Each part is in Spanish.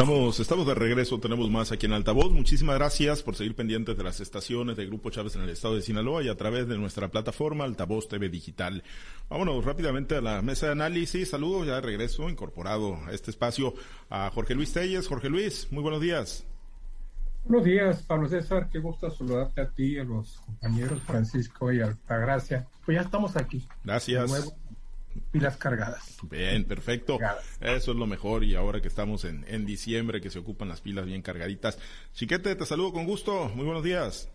Estamos, estamos de regreso, tenemos más aquí en Altavoz. Muchísimas gracias por seguir pendientes de las estaciones de Grupo Chávez en el estado de Sinaloa y a través de nuestra plataforma Altavoz TV Digital. Vámonos rápidamente a la mesa de análisis. Saludos, ya de regreso, incorporado a este espacio a Jorge Luis Telles. Jorge Luis, muy buenos días. Buenos días, Pablo César. Qué gusto saludarte a ti, a los compañeros Francisco y Altagracia. Pues ya estamos aquí. Gracias pilas cargadas. Bien, perfecto. Eso es lo mejor y ahora que estamos en, en diciembre, que se ocupan las pilas bien cargaditas. Chiquete, te saludo con gusto. Muy buenos días.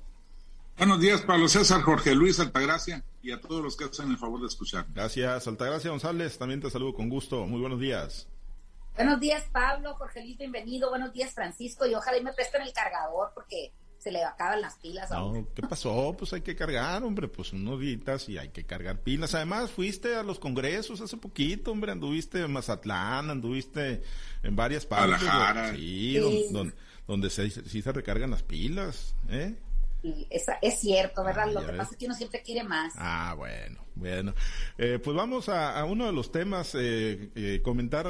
Buenos días, Pablo César, Jorge Luis Altagracia y a todos los que hacen el favor de escuchar. Gracias, Altagracia González. También te saludo con gusto. Muy buenos días. Buenos días, Pablo, Jorge Luis, bienvenido. Buenos días, Francisco. Y ojalá y me presten el cargador porque se le acaban las pilas. No, ¿qué pasó? Pues hay que cargar, hombre, pues unos días y hay que cargar pilas. Además, fuiste a los congresos hace poquito, hombre, anduviste en Mazatlán, anduviste en varias partes. Sí, Donde, donde, se, sí se recargan las pilas, ¿eh? es, cierto, ¿verdad? Lo que pasa es que uno siempre quiere más. Ah, bueno, bueno. Eh, pues vamos a, uno de los temas, eh, eh, comentar,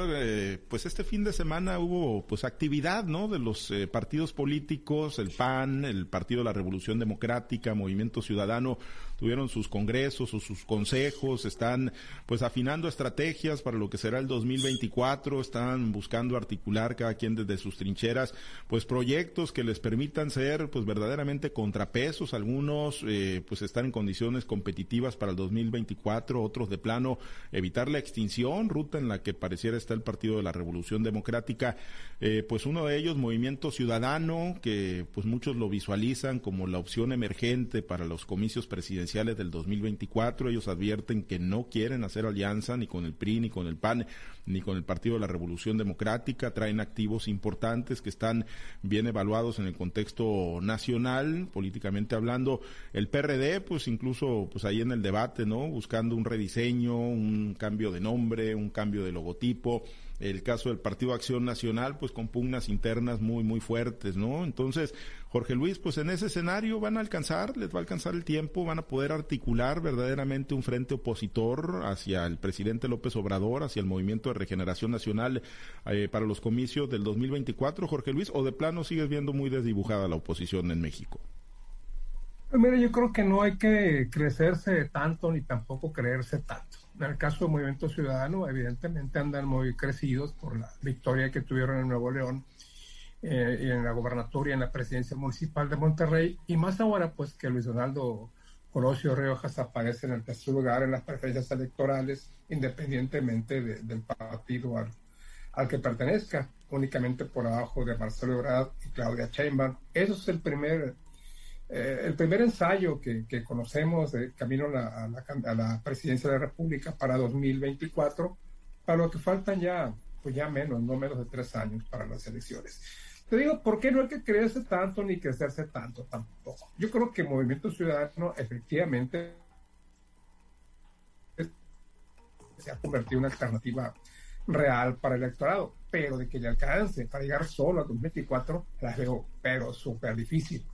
pues este fin de semana hubo pues actividad, ¿no? De los partidos políticos, el PAN, el Partido de la Revolución Democrática, Movimiento Ciudadano, tuvieron sus congresos o sus consejos, están pues afinando estrategias para lo que será el 2024, están buscando articular cada quien desde sus trincheras, pues proyectos que les permitan ser pues verdaderamente contrapesos, algunos eh, pues están en condiciones competitivas para el 2024, otros de plano evitar la extinción, ruta en la que pareciera está el Partido de la Revolución Democrática, eh, pues uno de ellos, Movimiento Ciudadano, que pues muchos lo visualizan como la opción emergente para los comicios presidenciales del 2024. Ellos advierten que no quieren hacer alianza ni con el PRI, ni con el PAN, ni con el Partido de la Revolución Democrática. Traen activos importantes que están bien evaluados en el contexto nacional, políticamente hablando. El PRD, pues incluso pues ahí en el debate, ¿no? Buscando un rediseño, un cambio de nombre, un cambio de logotipo el caso del Partido Acción Nacional, pues con pugnas internas muy, muy fuertes, ¿no? Entonces, Jorge Luis, pues en ese escenario van a alcanzar, les va a alcanzar el tiempo, van a poder articular verdaderamente un frente opositor hacia el presidente López Obrador, hacia el Movimiento de Regeneración Nacional eh, para los comicios del 2024, Jorge Luis, o de plano sigues viendo muy desdibujada la oposición en México? Pues mira, yo creo que no hay que crecerse tanto ni tampoco creerse tanto. En el caso del Movimiento Ciudadano, evidentemente andan muy crecidos por la victoria que tuvieron en Nuevo León eh, y en la gobernatoria, en la presidencia municipal de Monterrey, y más ahora, pues que Luis Donaldo Colosio Riojas aparece en el tercer lugar en las preferencias electorales, independientemente del partido al, al, que pertenezca, únicamente por abajo de Marcelo Ebrard y Claudia Sheinbaum. Eso es el primer eh, el primer ensayo que, conocemos de camino a la, presidencia de la República para 2024, para lo que faltan ya, pues ya menos, no menos de tres años para las elecciones. Te digo, ¿por qué no hay que creerse tanto ni crecerse tanto tampoco? Yo creo que Movimiento Ciudadano efectivamente se ha convertido en una alternativa real para el electorado, pero de que le alcance para llegar solo a 2024, la veo, pero súper difícil.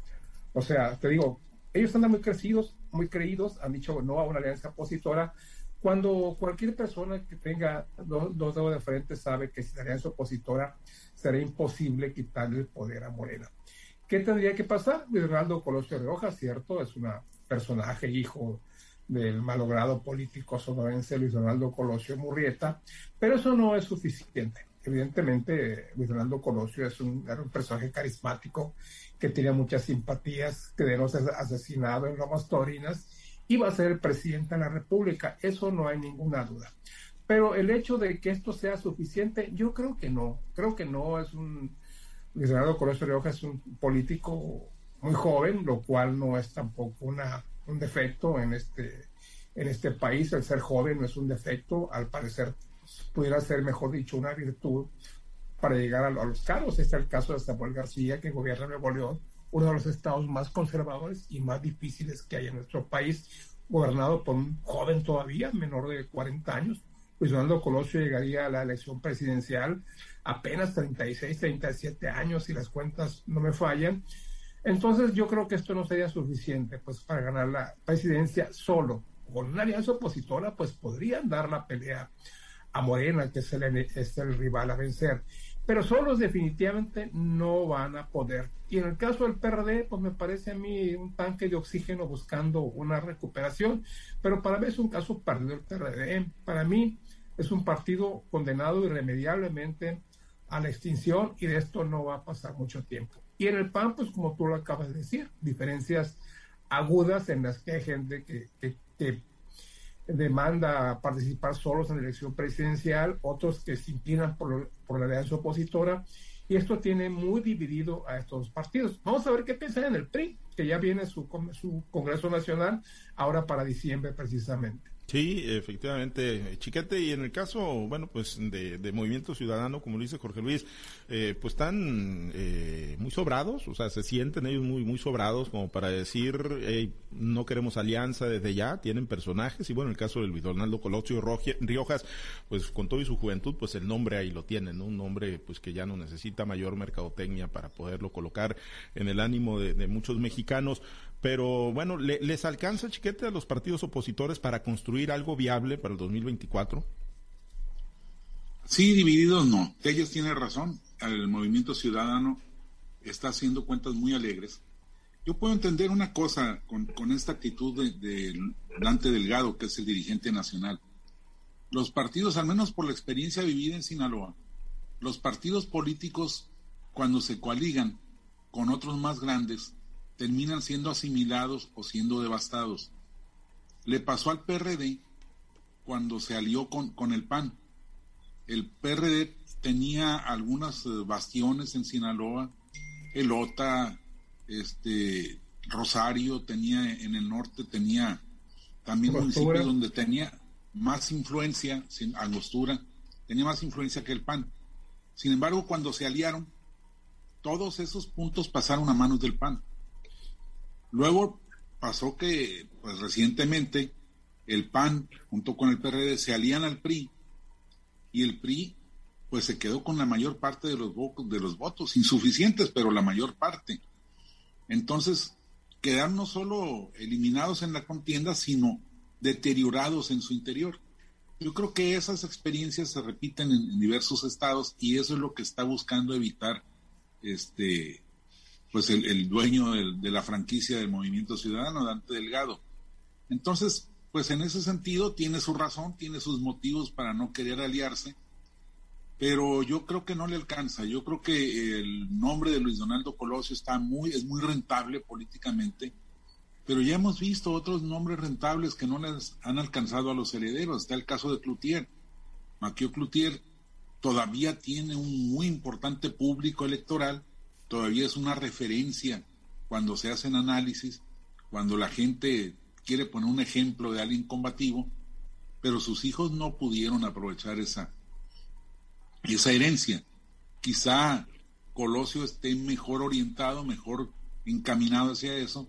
O sea, te digo, ellos andan muy crecidos, muy creídos, han dicho no a una alianza opositora, cuando cualquier persona que tenga dos, dedos de frente sabe que si la alianza opositora será imposible quitarle el poder a Morena. ¿Qué tendría que pasar? Luis Ronaldo Colosio de Hoja, cierto, es un personaje hijo del malogrado político sonorense Luis Ronaldo Colosio Murrieta, pero eso no es suficiente. Evidentemente, Luis Ronaldo Colosio es un, personaje carismático que tenía muchas simpatías, que de no ser asesinado en Lomas Torinas, iba a ser el presidente de la República. Eso no hay ninguna duda. Pero el hecho de que esto sea suficiente, yo creo que no. Creo que no. Es un. Luis Ronaldo Colosio Rioja es un político muy joven, lo cual no es tampoco una, un defecto en este, en este país. El ser joven no es un defecto, al parecer pudiera ser, mejor dicho, una virtud para llegar a, los cargos. Este es el caso de Samuel García, que gobierna Nuevo León, uno de los estados más conservadores y más difíciles que hay en nuestro país, gobernado por un joven todavía, menor de 40 años. Luis Fernando Colosio llegaría a la elección presidencial apenas 36, 37 años, si las cuentas no me fallan. Entonces yo creo que esto no sería suficiente pues para ganar la presidencia solo. Con una alianza opositora pues podrían dar la pelea a Morena, que es el, es el rival a vencer. pero solos definitivamente no van a poder. Y en el caso del PRD, pues me parece a mí un tanque de oxígeno buscando una recuperación, pero para mí es un caso perdido el PRD. Para mí es un partido condenado irremediablemente a la extinción y de esto no va a pasar mucho tiempo. Y en el PAN, pues como tú lo acabas de decir, diferencias agudas en las que hay gente que, demanda participar solos en la elección presidencial, otros que se inclinan por, por la alianza opositora, y esto tiene muy dividido a estos partidos. Vamos a ver qué piensan en el PRI, que ya viene su, su Congreso Nacional ahora para diciembre precisamente. Sí, efectivamente, Chiquete. Y en el caso, bueno, pues de, Movimiento Ciudadano, como lo dice Jorge Luis, eh, pues están eh, muy sobrados, o sea, se sienten ellos muy, muy sobrados como para decir, no queremos alianza desde ya, tienen personajes. Y bueno, en el caso de Luis Donaldo Colosio Riojas, pues con todo y su juventud, pues el nombre ahí lo tienen, Un nombre pues que ya no necesita mayor mercadotecnia para poderlo colocar en el ánimo de, de muchos mexicanos. Pero bueno, ¿les alcanza, chiquete, a los partidos opositores para construir algo viable para el 2024? Sí, divididos no. Ellos tienen razón. El movimiento ciudadano está haciendo cuentas muy alegres. Yo puedo entender una cosa con, esta actitud de, de, Dante Delgado, que es el dirigente nacional. Los partidos, al menos por la experiencia vivida en Sinaloa, los partidos políticos, cuando se coaligan con otros más grandes, terminan siendo asimilados o siendo devastados. Le pasó al PRD cuando se alió con, con el PAN. El PRD tenía algunas eh, bastiones en Sinaloa, Elota, este, Rosario, tenía en el norte, tenía también municipios donde tenía más influencia, Angostura, tenía más influencia que el PAN. Sin embargo, cuando se aliaron, todos esos puntos pasaron a manos del PAN. Luego pasó que, pues recientemente, el PAN junto con el PRD se alían al PRI y el PRI pues se quedó con la mayor parte de los, votos, de los votos, insuficientes, pero la mayor parte. Entonces, quedaron no solo eliminados en la contienda, sino deteriorados en su interior. Yo creo que esas experiencias se repiten en, en diversos estados y eso es lo que está buscando evitar este pues el, dueño de la franquicia del Movimiento Ciudadano, Dante Delgado. Entonces, pues en ese sentido tiene su razón, tiene sus motivos para no querer aliarse, pero yo creo que no le alcanza. Yo creo que el nombre de Luis Donaldo Colosio está muy, es muy rentable políticamente, pero ya hemos visto otros nombres rentables que no les han alcanzado a los herederos. Está el caso de Cloutier. Maquio Cloutier todavía tiene un muy importante público electoral, todavía es una referencia cuando se hacen análisis, cuando la gente quiere poner un ejemplo de alguien combativo, pero sus hijos no pudieron aprovechar esa, esa herencia. Quizá Colosio esté mejor orientado, mejor encaminado hacia eso,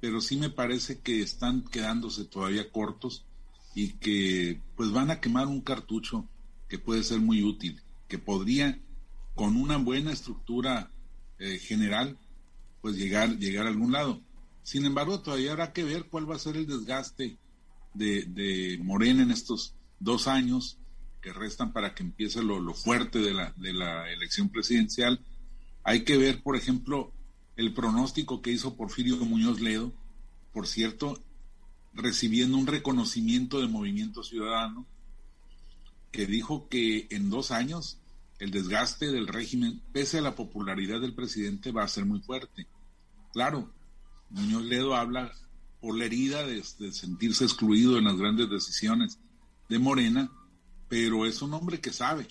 pero sí me parece que están quedándose todavía cortos y que pues van a quemar un cartucho que puede ser muy útil, que podría con una buena estructura eh, general, pues llegar, llegar a algún lado. Sin embargo, todavía habrá que ver cuál va a ser el desgaste de, Morena en estos dos años que restan para que empiece lo, fuerte de la, de la elección presidencial. Hay que ver, por ejemplo, el pronóstico que hizo Porfirio Muñoz Ledo, por cierto, recibiendo un reconocimiento de Movimiento Ciudadano, que dijo que en dos años el desgaste del régimen, pese a la popularidad del presidente, va a ser muy fuerte. Claro, Muñoz Ledo habla por la herida de, sentirse excluido en las grandes decisiones de Morena, pero es un hombre que sabe,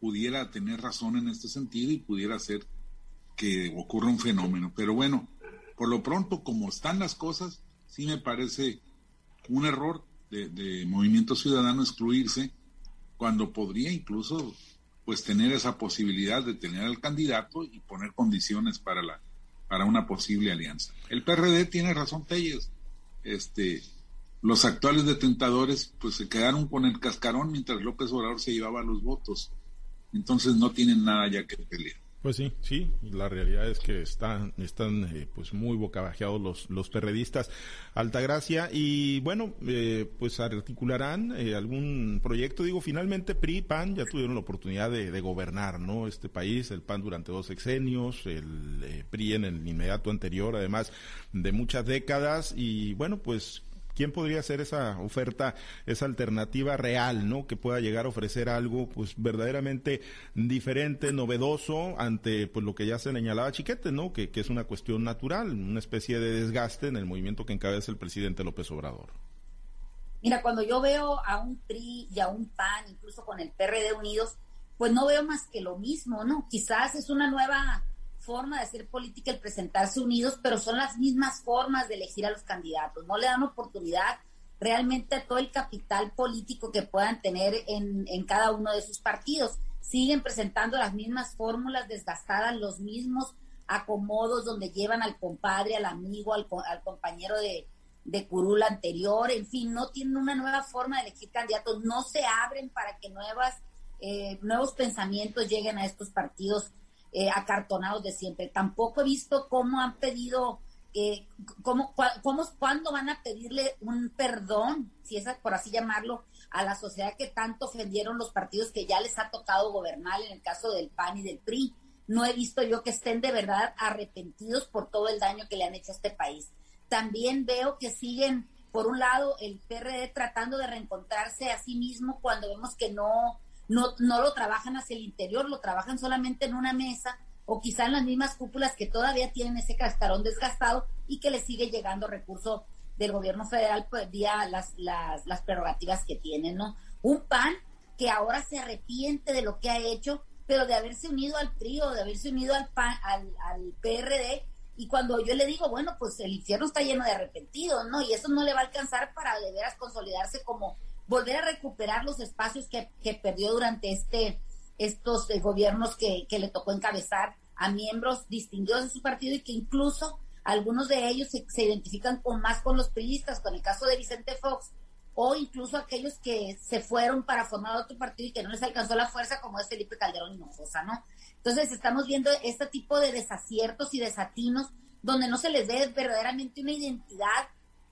pudiera tener razón en este sentido y pudiera hacer que ocurra un fenómeno. Pero bueno, por lo pronto, como están las cosas, sí me parece un error de, de Movimiento Ciudadano excluirse cuando podría incluso pues tener esa posibilidad de tener al candidato y poner condiciones para la para una posible alianza. El PRD tiene razón Telles. Este los actuales detentadores pues se quedaron con el cascarón mientras López Obrador se llevaba los votos. Entonces no tienen nada ya que pelear. Pues sí, sí, la realidad es que están, están eh, pues muy bocabajeados los, los perredistas. Altagracia, y bueno, eh, pues articularán eh, algún proyecto, digo, finalmente PRI, PAN ya tuvieron la oportunidad de, de gobernar, ¿no? Este país, el PAN durante dos sexenios, el PRI en el inmediato anterior, además de muchas décadas, y bueno, pues ¿Quién podría ser esa oferta, esa alternativa real, ¿no? Que pueda llegar a ofrecer algo, pues, verdaderamente diferente, novedoso ante, pues, lo que ya se señalaba Chiquete, ¿no? Que, que es una cuestión natural, una especie de desgaste en el movimiento que encabeza el presidente López Obrador. Mira, cuando yo veo a un PRI y a un PAN, incluso con el PRD unidos, pues no veo más que lo mismo, ¿no? Quizás es una nueva forma de hacer política el presentarse unidos, pero son las mismas formas de elegir a los candidatos. No le dan oportunidad realmente a todo el capital político que puedan tener en, en cada uno de sus partidos. Siguen presentando las mismas fórmulas desgastadas, los mismos acomodos donde llevan al compadre, al amigo, al, al compañero de, de curul anterior, en fin, no tienen una nueva forma de elegir candidatos, no se abren para que nuevas, eh, nuevos pensamientos lleguen a estos partidos eh, acartonados de siempre. Tampoco he visto cómo han pedido, eh, cómo, cómo, cuándo van a pedirle un perdón, si es por así llamarlo, a la sociedad que tanto ofendieron los partidos que ya les ha tocado gobernar, en el caso del PAN y del PRI. No he visto yo que estén de verdad arrepentidos por todo el daño que le han hecho a este país. También veo que siguen, por un lado, el PRD tratando de reencontrarse a sí mismo cuando vemos que no no, no lo trabajan hacia el interior, lo trabajan solamente en una mesa o quizá en las mismas cúpulas que todavía tienen ese cascarón desgastado y que le sigue llegando recurso del gobierno federal pues, vía las, las, las prerrogativas que tienen, ¿no? Un PAN que ahora se arrepiente de lo que ha hecho, pero de haberse unido al PRI o de haberse unido al, PAN, al, al PRD, y cuando yo le digo, bueno, pues el infierno está lleno de arrepentidos, ¿no? Y eso no le va a alcanzar para de veras consolidarse como volver a recuperar los espacios que, perdió durante este estos eh, gobiernos que, le tocó encabezar a miembros distinguidos de su partido y que incluso algunos de ellos se, identifican con más con los priistas, con el caso de Vicente Fox, o incluso aquellos que se fueron para formar otro partido y que no les alcanzó la fuerza, como es Felipe Calderón Hinojosa, ¿no? Entonces estamos viendo este tipo de desaciertos y desatinos donde no se les ve verdaderamente una identidad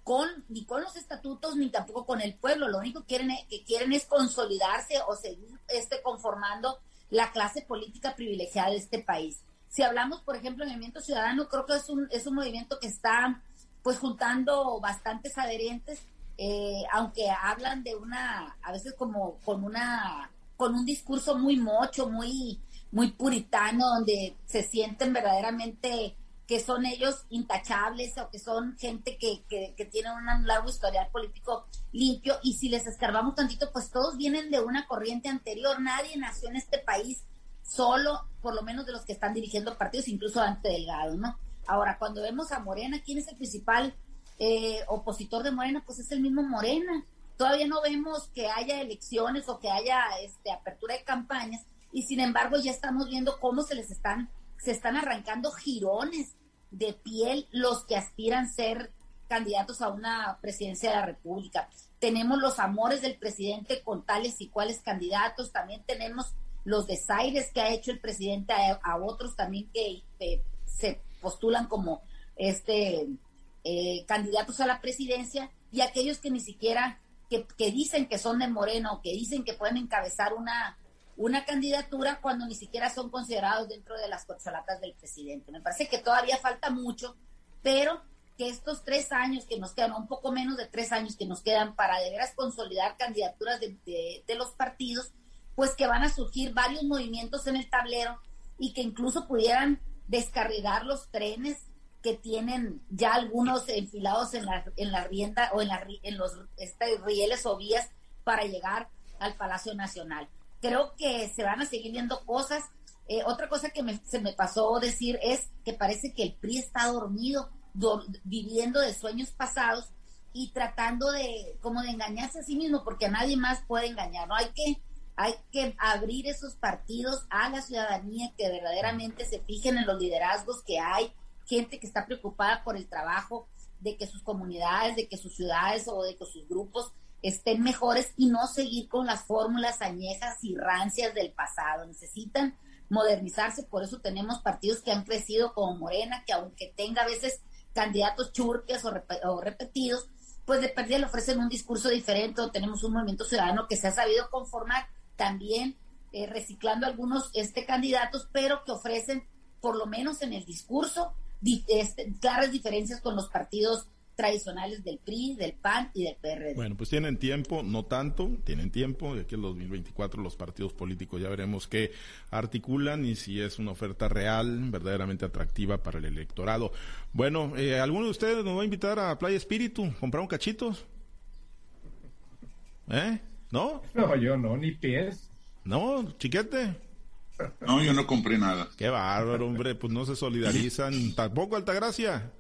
con, ni con los estatutos ni tampoco con el pueblo. Lo único que quieren, que quieren es consolidarse o seguir este, conformando la clase política privilegiada de este país. Si hablamos, por ejemplo, del movimiento ciudadano, creo que es un, es un movimiento que está pues juntando bastantes adherentes, eh, aunque hablan de una, a veces como con una, con un discurso muy mocho, muy, muy puritano, donde se sienten verdaderamente que son ellos intachables o que son gente que, que, que tiene un largo historial político limpio y si les escarbamos tantito, pues todos vienen de una corriente anterior, nadie nació en este país solo, por lo menos de los que están dirigiendo partidos, incluso ante Delgado, ¿no? Ahora, cuando vemos a Morena, ¿quién es el principal eh, opositor de Morena? Pues es el mismo Morena. Todavía no vemos que haya elecciones o que haya este, apertura de campañas y sin embargo ya estamos viendo cómo se les están se están arrancando jirones de piel los que aspiran ser candidatos a una presidencia de la República. Tenemos los amores del presidente con tales y cuales candidatos, también tenemos los desaires que ha hecho el presidente a, otros también que se postulan como este eh, candidatos a la presidencia y aquellos que ni siquiera que, que dicen que son de Moreno, que dicen que pueden encabezar una una candidatura cuando ni siquiera son considerados dentro de las corcholatas del presidente. Me parece que todavía falta mucho, pero que estos tres años que nos quedan, un poco menos de tres años que nos quedan para de veras consolidar candidaturas de, los partidos, pues que van a surgir varios movimientos en el tablero y que incluso pudieran descarrilar los trenes que tienen ya algunos enfilados en la, en la rienda o en, la, en los este, rieles o vías para llegar al Palacio Nacional creo que se van a seguir viendo cosas. Eh, otra cosa que se me pasó decir es que parece que el PRI está dormido, viviendo de sueños pasados y tratando de como de engañarse a sí mismo, porque a nadie más puede engañar. No hay que hay que abrir esos partidos a la ciudadanía que verdaderamente se fijen en los liderazgos que hay, gente que está preocupada por el trabajo de que sus comunidades, de que sus ciudades o de que sus grupos estén mejores y no seguir con las fórmulas añejas y rancias del pasado. Necesitan modernizarse, por eso tenemos partidos que han crecido como Morena, que aunque tenga a veces candidatos churpias o, repetidos, pues de pérdida le ofrecen un discurso diferente, o tenemos un movimiento ciudadano que se ha sabido conformar también eh, reciclando algunos este, candidatos, pero que ofrecen, por lo menos en el discurso, este, claras diferencias con los partidos tradicionales del PRI, del PAN y del PRD. Bueno, pues tienen tiempo, no tanto, tienen tiempo, de aquí el 2024 los partidos políticos ya veremos qué articulan y si es una oferta real, verdaderamente atractiva para el electorado. Bueno, eh, ¿alguno de ustedes nos va a invitar a Playa Espíritu? ¿Comprar un cachitos? ¿Eh? ¿No? No, yo no, ni pies. ¿No, chiquete? No, yo no compré nada. Qué bárbaro, hombre, pues no se solidarizan. Tampoco Altagracia.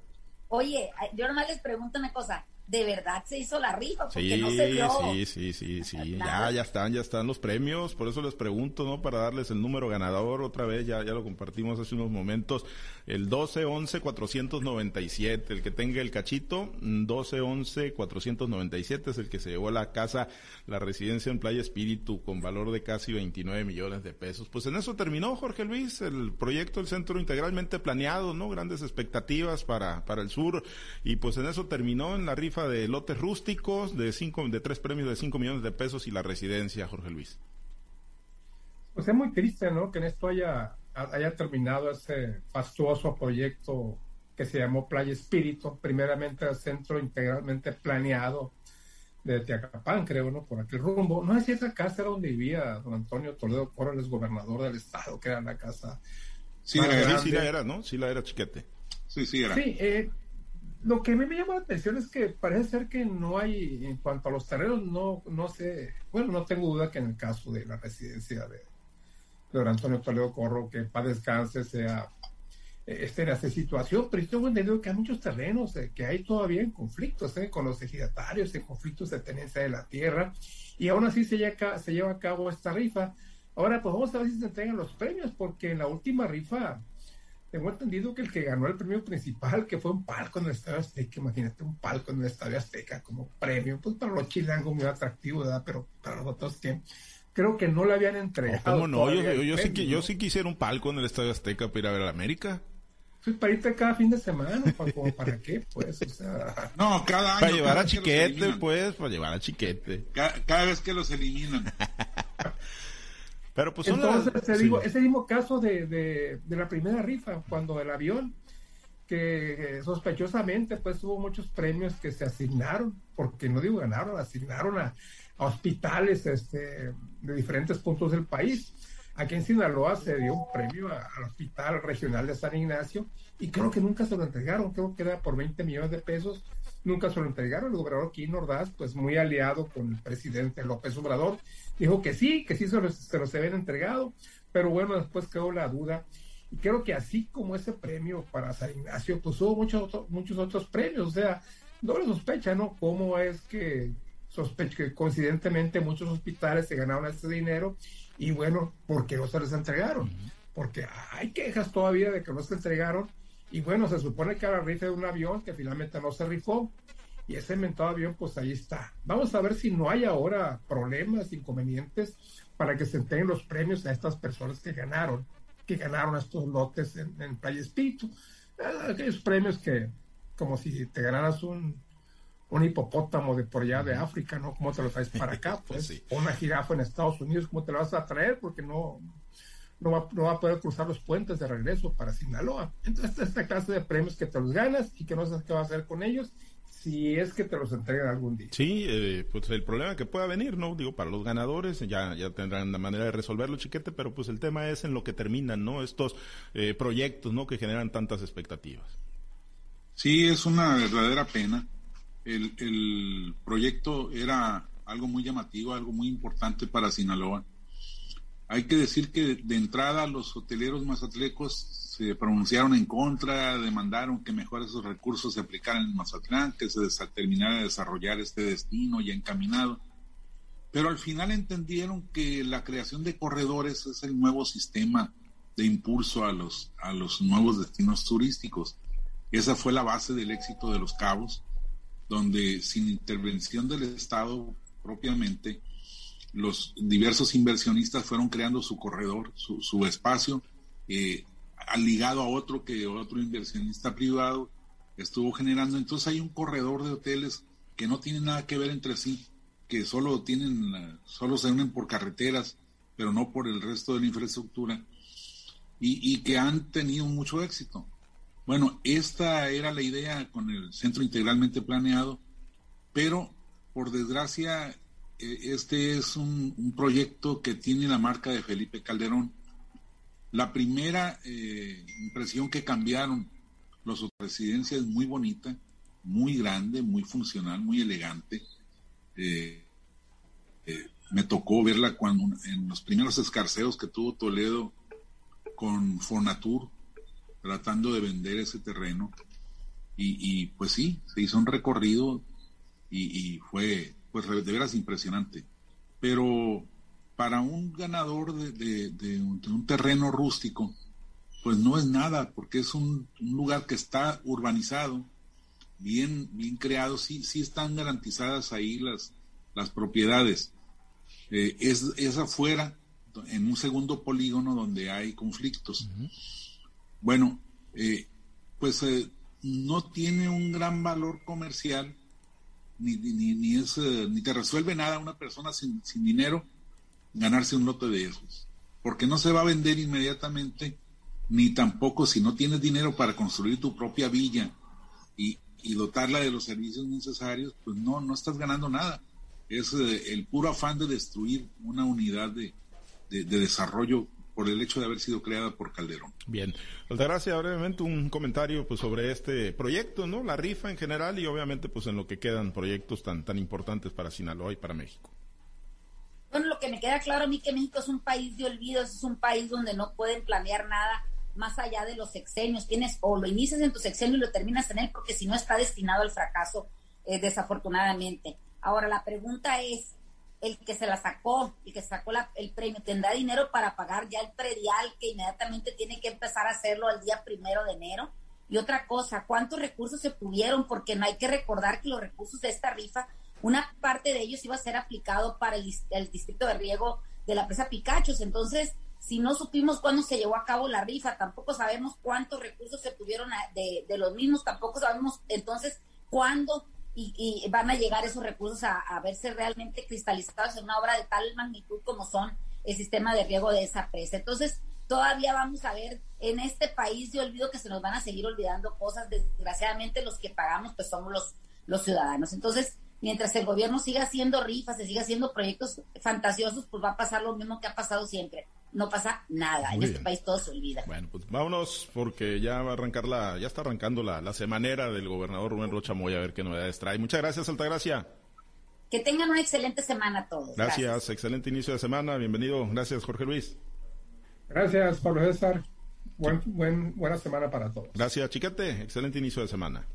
Oye, yo nomás les pregunto una cosa de verdad se hizo la rifa porque sí, no se vio. Sí, sí, sí, sí, ya, ya están, ya están los premios, por eso les pregunto, ¿no? Para darles el número ganador otra vez, ya, ya lo compartimos hace unos momentos, el 1211-497, el que tenga el cachito, 1211-497 es el que se llevó a la casa, la residencia en Playa Espíritu con valor de casi 29 millones de pesos. Pues en eso terminó, Jorge Luis, el proyecto del centro integralmente planeado, ¿no? Grandes expectativas para, para el sur y pues en eso terminó en la rifa de lotes rústicos de cinco, de tres premios de 5 millones de pesos y la residencia, Jorge Luis. Pues es muy triste, ¿no? Que en esto haya, haya terminado ese fastuoso proyecto que se llamó Playa Espíritu, primeramente el centro integralmente planeado de Teacapán, creo, ¿no? Por aquel rumbo. No es si esa casa era donde vivía don Antonio Toledo Corrales, gobernador del estado, que era la casa. Sí, sí, la era, ¿no? Sí la era, chiquete. Sí, sí era. Sí, eh, lo que a mí me llama la atención es que parece ser que no hay, en cuanto a los terrenos, no, no sé, bueno, no tengo duda que en el caso de la residencia de, don Antonio Toledo Corro, que para descanse sea eh, esté en esa situación, pero yo tengo entendido que hay muchos terrenos eh, que hay todavía en conflictos eh, con los ejidatarios, en conflictos de tenencia de la tierra, y aún así se lleva, se lleva a cabo esta rifa. Ahora, pues vamos a ver si se entregan los premios, porque en la última rifa tengo entendido que el que ganó el premio principal, que fue un palco en el Estadio Azteca, imagínate un palco en el Estadio Azteca como premio, pues para los chilangos muy atractivo, ¿verdad? Pero para los otros que creo que no le habían entregado. ¿Cómo no? Yo, sí, que, yo sí quisiera un palco en el Estadio Azteca para ir a ver a América. Pues para irte cada fin de semana, para, ¿para qué? Pues, o sea... No, cada año. Para llevar a Chiquete, pues, para llevar a Chiquete. cada vez que los eliminan. Pero pues Entonces, ese mismo caso de, de, la primera rifa, cuando el avión, que sospechosamente pues hubo muchos premios que se asignaron, porque no digo ganaron, asignaron a, hospitales este, de diferentes puntos del país. Aquí en Sinaloa se dio un premio al Hospital Regional de San Ignacio y creo que nunca se lo entregaron, creo que era por 20 millones de pesos, nunca se lo entregaron. El gobernador Quino Ordaz, pues muy aliado con el presidente López Obrador, dijo que sí, que sí se los, se los habían entregado, pero bueno, después quedó la duda. Y creo que así como ese premio para San Ignacio, pues hubo muchos, muchos otros premios, o sea, no le sospecha, ¿no? ¿Cómo es que sospecha que coincidentemente muchos hospitales se ganaron este dinero y bueno, ¿por qué no se les entregaron? Porque hay quejas todavía de que no se entregaron y bueno, se supone que ahora rifa de un avión que finalmente no se rifó y ese inventado avión, pues ahí está. Vamos a ver si no hay ahora problemas, inconvenientes para que se entreguen los premios a estas personas que ganaron, que ganaron estos lotes en, Playa Espíritu. Ah, aquellos premios que, como si te ganaras un, un hipopótamo de por allá de África, ¿no? ¿Cómo te lo traes para acá? Pues, o una jirafa en Estados Unidos, ¿cómo te lo vas a traer? Porque no, no va, no va, a poder cruzar los puentes de regreso para Sinaloa. Entonces, esta clase de premios que te los ganas y que no sabes qué va a hacer con ellos si es que te los entregan algún día. Sí, eh, pues el problema que pueda venir, ¿no? Digo, para los ganadores ya, ya tendrán la manera de resolverlo, chiquete, pero pues el tema es en lo que terminan, ¿no? Estos eh, proyectos, ¿no? Que generan tantas expectativas. Sí, es una verdadera pena. El, el proyecto era algo muy llamativo, algo muy importante para Sinaloa. Hay que decir que de entrada los hoteleros mazatlecos se pronunciaron en contra, demandaron que mejor esos recursos se aplicaran en Mazatlán, que se terminara de desarrollar este destino ya encaminado. Pero al final entendieron que la creación de corredores es el nuevo sistema de impulso a los, a los nuevos destinos turísticos. Esa fue la base del éxito de los cabos, donde sin intervención del Estado propiamente, los diversos inversionistas fueron creando su corredor, su, su espacio, eh, ligado a otro que otro inversionista privado estuvo generando. Entonces hay un corredor de hoteles que no tienen nada que ver entre sí, que solo tienen, solo se unen por carreteras, pero no por el resto de la infraestructura, y, y que han tenido mucho éxito. Bueno, esta era la idea con el centro integralmente planeado, pero por desgracia eh, este es un, proyecto que tiene la marca de Felipe Calderón. La primera eh, impresión que cambiaron los residencia es muy bonita, muy grande, muy funcional, muy elegante. Eh, me tocó verla cuando en los primeros escarceos que tuvo Toledo con Fonatur, tratando de vender ese terreno. Y, pues sí, se hizo un recorrido y, y fue pues de veras impresionante. Pero para un ganador de, un, terreno rústico, pues no es nada, porque es un, lugar que está urbanizado, bien, bien creado, sí, sí están garantizadas ahí las, las propiedades. Eh, es, es afuera, en un segundo polígono donde hay conflictos. Bueno, eh, pues eh, no tiene un gran valor comercial, ni, ni, ni, es, ni te resuelve nada una persona sin, sin, dinero ganarse un lote de esos, porque no se va a vender inmediatamente, ni tampoco si no tienes dinero para construir tu propia villa y, y dotarla de los servicios necesarios, pues no, no estás ganando nada. Es eh, el puro afán de destruir una unidad de, de, de desarrollo por el hecho de haber sido creada por Calderón. Bien, Altagracia, brevemente un comentario pues sobre este proyecto, ¿no? La rifa en general y obviamente pues en lo que quedan proyectos tan tan importantes para Sinaloa y para México. Bueno, lo que me queda claro a mí que México es un país de olvidos, es un país donde no pueden planear nada más allá de los sexenios. Tienes o lo inicias en tu sexenio y lo terminas en él porque si no está destinado al fracaso, eh, desafortunadamente. Ahora la pregunta es, el que se la sacó, el que sacó el premio, tendrá dinero para pagar ya el predial que inmediatamente tiene que empezar a hacerlo al día primero de enero. Y otra cosa, ¿cuántos recursos se tuvieron? Porque no hay que recordar que los recursos de esta rifa, una parte de ellos iba a ser aplicado para el, distrito de riego de la presa Picachos. Entonces, si no supimos cuándo se llevó a cabo la rifa, tampoco sabemos cuántos recursos se tuvieron de, de los mismos, tampoco sabemos entonces cuándo y, van a llegar esos recursos a, verse realmente cristalizados en una obra de tal magnitud como son el sistema de riego de esa presa. Entonces, todavía vamos a ver en este país de olvido que se nos van a seguir olvidando cosas. Desgraciadamente, los que pagamos, pues somos los, los ciudadanos. Entonces, mientras el gobierno siga haciendo rifas, se siga haciendo proyectos fantasiosos, pues va a pasar lo mismo que ha pasado siempre no pasa nada. en este país todo se olvida. Bueno, pues vámonos porque ya va a arrancar la, ya está arrancando la, la semanera del gobernador Rubén Rocha Moya a ver qué novedades trae. Muchas gracias, Altagracia. Que tengan una excelente semana todos. Gracias, excelente inicio de semana. Bienvenido. Gracias, Jorge Luis. Gracias, Pablo César. Buen, buen, buena semana para todos. Gracias, Chiquete. Excelente inicio de semana.